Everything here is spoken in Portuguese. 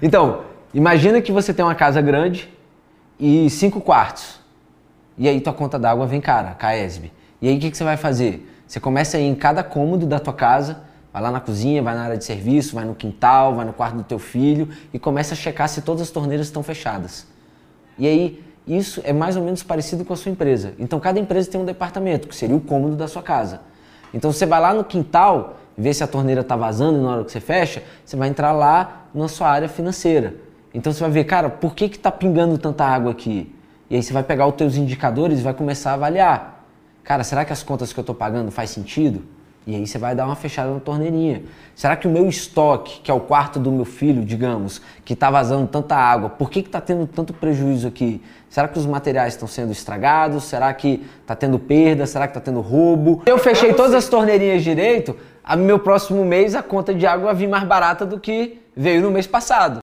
Então, imagina que você tem uma casa grande e cinco quartos. E aí tua conta d'água vem cara, Caesb. E aí o que, que você vai fazer? Você começa a ir em cada cômodo da tua casa, vai lá na cozinha, vai na área de serviço, vai no quintal, vai no quarto do teu filho e começa a checar se todas as torneiras estão fechadas. E aí isso é mais ou menos parecido com a sua empresa. Então cada empresa tem um departamento, que seria o cômodo da sua casa. Então você vai lá no quintal, vê se a torneira está vazando na hora que você fecha, você vai entrar lá na sua área financeira. Então você vai ver, cara, por que está pingando tanta água aqui? E aí você vai pegar os teus indicadores e vai começar a avaliar. Cara, será que as contas que eu estou pagando faz sentido? E aí você vai dar uma fechada na torneirinha. Será que o meu estoque, que é o quarto do meu filho, digamos, que está vazando tanta água, por que está tendo tanto prejuízo aqui? Será que os materiais estão sendo estragados? Será que está tendo perda? Será que está tendo roubo? Eu fechei todas as torneirinhas direito, a meu próximo mês a conta de água vai vir mais barata do que veio no mês passado.